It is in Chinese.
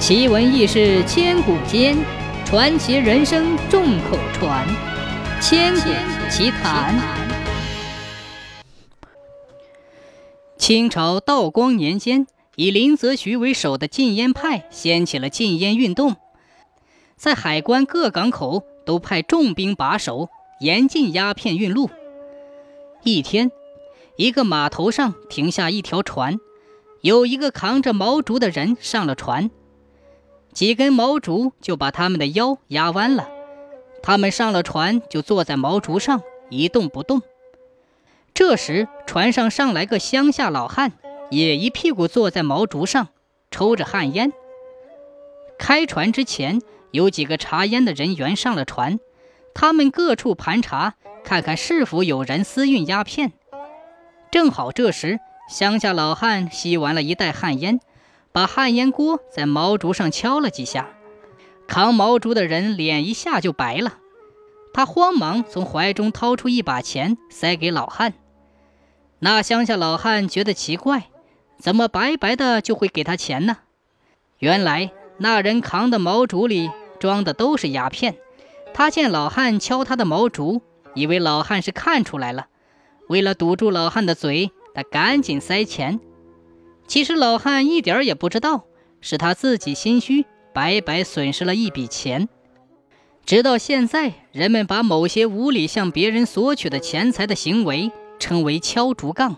奇闻异事千古间，传奇人生众口传。千古奇谈。清朝道光年间，以林则徐为首的禁烟派掀起了禁烟运动，在海关各港口都派重兵把守，严禁鸦片运路。一天，一个码头上停下一条船，有一个扛着毛竹的人上了船。几根毛竹就把他们的腰压弯了，他们上了船就坐在毛竹上一动不动。这时，船上上来个乡下老汉，也一屁股坐在毛竹上，抽着旱烟。开船之前，有几个查烟的人员上了船，他们各处盘查，看看是否有人私运鸦片。正好这时，乡下老汉吸完了一袋旱烟。把旱烟锅在毛竹上敲了几下，扛毛竹的人脸一下就白了。他慌忙从怀中掏出一把钱，塞给老汉。那乡下老汉觉得奇怪，怎么白白的就会给他钱呢？原来那人扛的毛竹里装的都是鸦片。他见老汉敲他的毛竹，以为老汉是看出来了，为了堵住老汉的嘴，他赶紧塞钱。其实老汉一点也不知道，是他自己心虚，白白损失了一笔钱。直到现在，人们把某些无理向别人索取的钱财的行为称为敲竹杠。